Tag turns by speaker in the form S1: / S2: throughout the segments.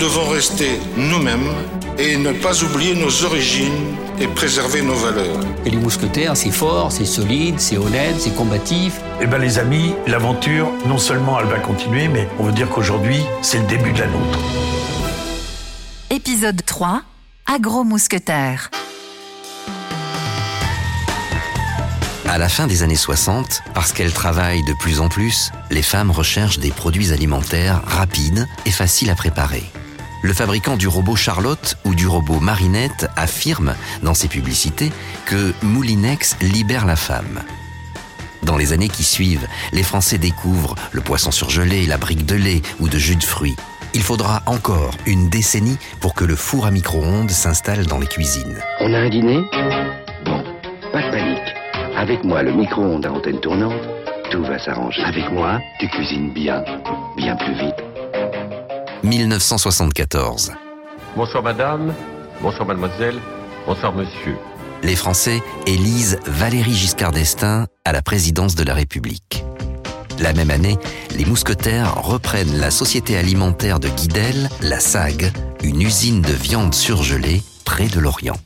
S1: devons rester nous-mêmes et ne pas oublier nos origines et préserver nos valeurs.
S2: Et les mousquetaires, c'est fort, c'est solide, c'est honnête, c'est combatif.
S3: Eh bien les amis, l'aventure, non seulement elle va continuer, mais on veut dire qu'aujourd'hui, c'est le début de la nôtre.
S4: Épisode 3, Agro-mousquetaire.
S5: À la fin des années 60, parce qu'elles travaillent de plus en plus, les femmes recherchent des produits alimentaires rapides et faciles à préparer. Le fabricant du robot Charlotte ou du robot Marinette affirme dans ses publicités que Moulinex libère la femme. Dans les années qui suivent, les Français découvrent le poisson surgelé, la brique de lait ou de jus de fruits. Il faudra encore une décennie pour que le four à micro-ondes s'installe dans les cuisines.
S6: On a un dîner? Bon, pas de panique. Avec moi, le micro-ondes à antenne tournante, tout va s'arranger. Avec moi, tu cuisines bien, bien plus vite.
S5: 1974.
S7: Bonsoir madame, bonsoir mademoiselle, bonsoir monsieur.
S5: Les Français élisent Valéry Giscard d'Estaing à la présidence de la République. La même année, les mousquetaires reprennent la société alimentaire de Guidel, la SAG, une usine de viande surgelée près de Lorient.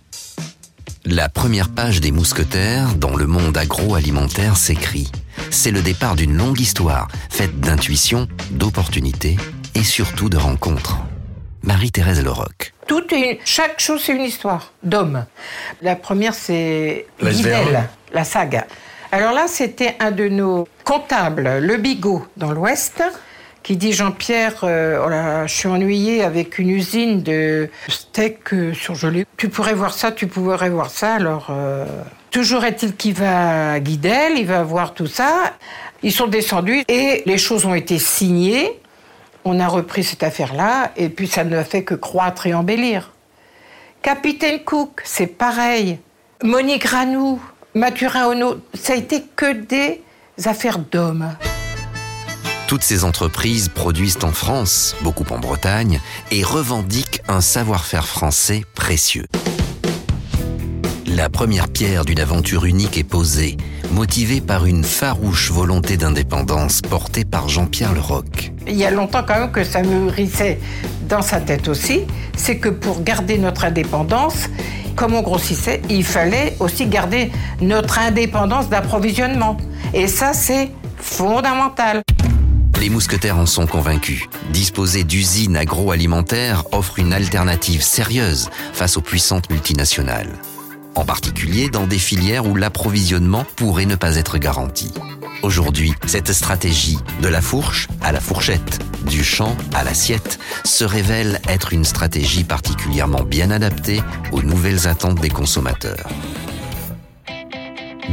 S5: La première page des mousquetaires dans le monde agroalimentaire s'écrit. C'est le départ d'une longue histoire faite d'intuition, d'opportunités et surtout de rencontres. Marie-Thérèse Leroc.
S8: Tout est, chaque chose, c'est une histoire d'homme. La première, c'est
S3: SVR.
S8: la saga. Alors là, c'était un de nos comptables, le Bigot, dans l'Ouest, qui dit Jean-Pierre, euh, oh là, je suis ennuyé avec une usine de steak euh, surgelé. Tu pourrais voir ça, tu pourrais voir ça. Alors, euh, toujours est-il qu'il va à Guidel, il va voir tout ça. Ils sont descendus et les choses ont été signées. On a repris cette affaire-là et puis ça ne fait que croître et embellir. Capitaine Cook, c'est pareil. Monique Granou, Mathurin Ono, ça a été que des affaires d'hommes.
S5: Toutes ces entreprises produisent en France, beaucoup en Bretagne, et revendiquent un savoir-faire français précieux. La première pierre d'une aventure unique est posée, motivée par une farouche volonté d'indépendance portée par Jean-Pierre Leroc.
S8: Il y a longtemps quand même que ça mûrissait dans sa tête aussi, c'est que pour garder notre indépendance, comme on grossissait, il fallait aussi garder notre indépendance d'approvisionnement. Et ça, c'est fondamental.
S5: Les mousquetaires en sont convaincus. Disposer d'usines agroalimentaires offre une alternative sérieuse face aux puissantes multinationales. En particulier dans des filières où l'approvisionnement pourrait ne pas être garanti. Aujourd'hui, cette stratégie, de la fourche à la fourchette, du champ à l'assiette, se révèle être une stratégie particulièrement bien adaptée aux nouvelles attentes des consommateurs.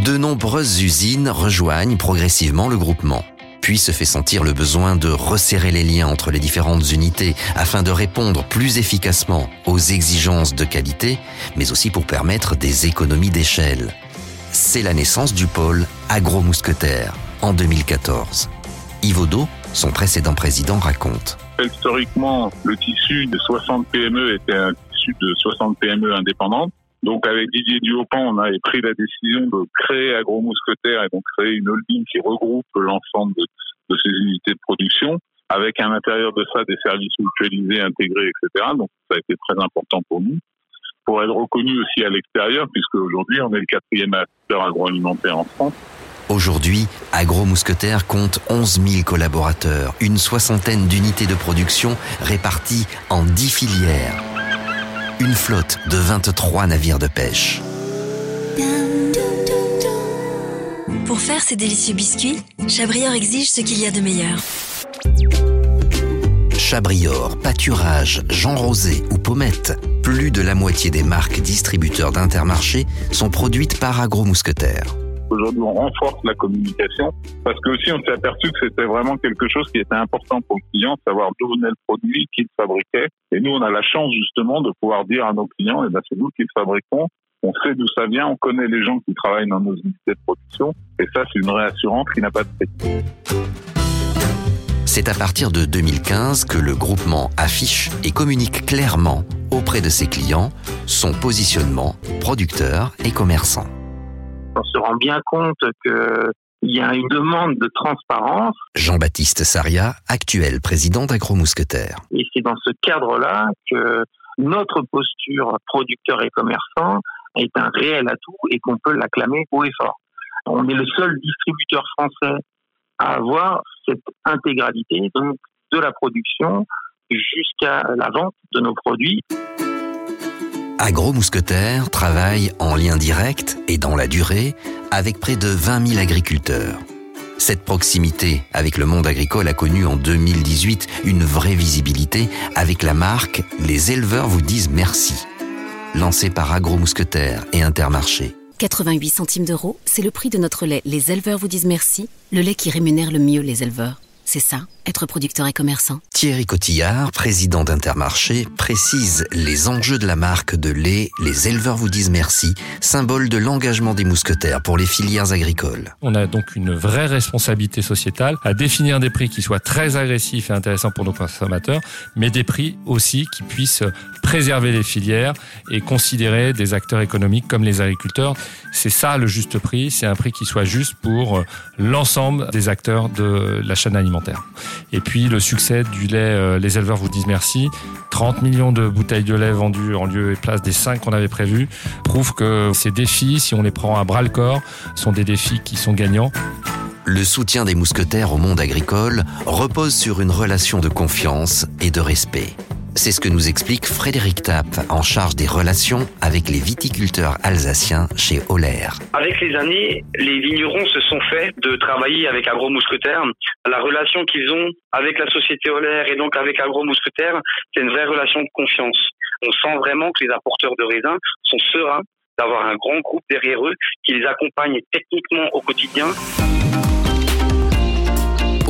S5: De nombreuses usines rejoignent progressivement le groupement. Puis se fait sentir le besoin de resserrer les liens entre les différentes unités afin de répondre plus efficacement aux exigences de qualité, mais aussi pour permettre des économies d'échelle. C'est la naissance du pôle agro-mousquetaire en 2014. Yves Odo, son précédent président, raconte.
S9: Historiquement, le tissu de 60 PME était un tissu de 60 PME indépendantes. Donc avec Didier Duopan, on avait pris la décision de créer Agro Mousquetaire et donc créer une holding qui regroupe l'ensemble de, de ces unités de production, avec à l'intérieur de ça des services mutualisés, intégrés, etc. Donc ça a été très important pour nous. Pour être reconnu aussi à l'extérieur, puisque aujourd'hui on est le quatrième acteur agroalimentaire en France.
S5: Aujourd'hui, Agro Mousquetaire compte 11 000 collaborateurs, une soixantaine d'unités de production réparties en 10 filières. Une flotte de 23 navires de pêche.
S10: Pour faire ces délicieux biscuits, Chabrior exige ce qu'il y a de meilleur.
S5: Chabrior, Pâturage, Jean Rosé ou Pommette, plus de la moitié des marques distributeurs d'Intermarché sont produites par Agro Mousquetaire.
S9: Aujourd'hui, on renforce la communication parce que aussi on s'est aperçu que c'était vraiment quelque chose qui était important pour le client, savoir d'où venait le produit, qui le fabriquait. Et nous, on a la chance justement de pouvoir dire à nos clients, eh ben, c'est nous qui le fabriquons. On sait d'où ça vient, on connaît les gens qui travaillent dans nos unités de production. Et ça, c'est une réassurance qui n'a pas de prix.
S5: C'est à partir de 2015 que le groupement affiche et communique clairement auprès de ses clients son positionnement producteur et commerçant.
S11: On se rend bien compte que il y a une demande de transparence.
S5: Jean-Baptiste Saria, actuel président d'Agro-Mousquetaire.
S11: Et c'est dans ce cadre-là que notre posture producteur et commerçant est un réel atout et qu'on peut l'acclamer haut et fort. On est le seul distributeur français à avoir cette intégralité, donc de la production jusqu'à la vente de nos produits.
S5: Agro-Mousquetaire travaille en lien direct et dans la durée avec près de 20 000 agriculteurs. Cette proximité avec le monde agricole a connu en 2018 une vraie visibilité avec la marque Les éleveurs vous disent merci, lancée par Agro-Mousquetaire et Intermarché.
S12: 88 centimes d'euros, c'est le prix de notre lait Les éleveurs vous disent merci, le lait qui rémunère le mieux les éleveurs. C'est ça, être producteur et commerçant.
S5: Thierry Cotillard, président d'Intermarché, précise les enjeux de la marque de lait Les éleveurs vous disent merci, symbole de l'engagement des mousquetaires pour les filières agricoles.
S13: On a donc une vraie responsabilité sociétale à définir des prix qui soient très agressifs et intéressants pour nos consommateurs, mais des prix aussi qui puissent préserver les filières et considérer des acteurs économiques comme les agriculteurs. C'est ça le juste prix, c'est un prix qui soit juste pour l'ensemble des acteurs de la chaîne alimentaire. Et puis le succès du lait, euh, les éleveurs vous disent merci. 30 millions de bouteilles de lait vendues en lieu et place des 5 qu'on avait prévus prouve que ces défis, si on les prend à bras le corps, sont des défis qui sont gagnants.
S5: Le soutien des mousquetaires au monde agricole repose sur une relation de confiance et de respect. C'est ce que nous explique Frédéric Tapp, en charge des relations avec les viticulteurs alsaciens chez Oler.
S14: Avec les années, les vignerons se sont fait de travailler avec Agro Mousquetaire. La relation qu'ils ont avec la société Oler et donc avec Agro Mousquetaire, c'est une vraie relation de confiance. On sent vraiment que les apporteurs de raisins sont sereins d'avoir un grand groupe derrière eux qui les accompagne techniquement au quotidien.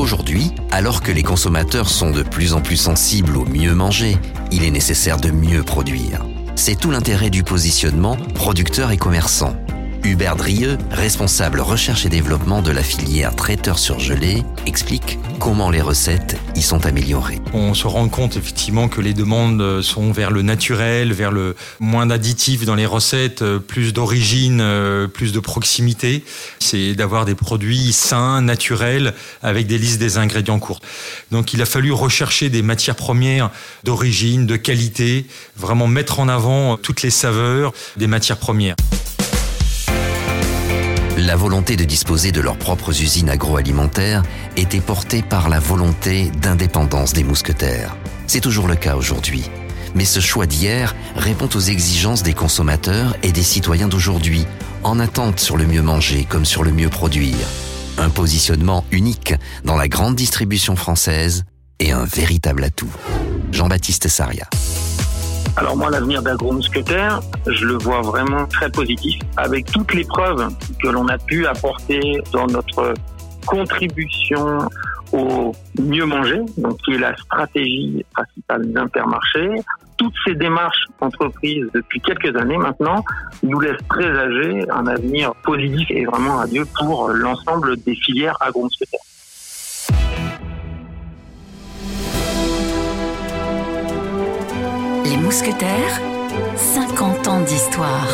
S5: Aujourd'hui, alors que les consommateurs sont de plus en plus sensibles au mieux manger, il est nécessaire de mieux produire. C'est tout l'intérêt du positionnement producteur et commerçant. Hubert Drieux, responsable recherche et développement de la filière traiteur surgelé, explique comment les recettes y sont améliorées.
S15: On se rend compte effectivement que les demandes sont vers le naturel, vers le moins d'additifs dans les recettes, plus d'origine, plus de proximité. C'est d'avoir des produits sains, naturels, avec des listes des ingrédients courtes. Donc il a fallu rechercher des matières premières d'origine, de qualité, vraiment mettre en avant toutes les saveurs des matières premières.
S5: La volonté de disposer de leurs propres usines agroalimentaires était portée par la volonté d'indépendance des mousquetaires. C'est toujours le cas aujourd'hui. Mais ce choix d'hier répond aux exigences des consommateurs et des citoyens d'aujourd'hui, en attente sur le mieux manger comme sur le mieux produire. Un positionnement unique dans la grande distribution française et un véritable atout. Jean-Baptiste Saria.
S11: Alors moi, l'avenir d'Agro-Mousquetaire, je le vois vraiment très positif, avec toutes les preuves que l'on a pu apporter dans notre contribution au mieux manger, donc qui est la stratégie principale d'Intermarché. Toutes ces démarches entreprises depuis quelques années maintenant nous laissent présager un avenir positif et vraiment radieux pour l'ensemble des filières agro-mousquetaires.
S4: Mousquetaires, 50 ans d'histoire.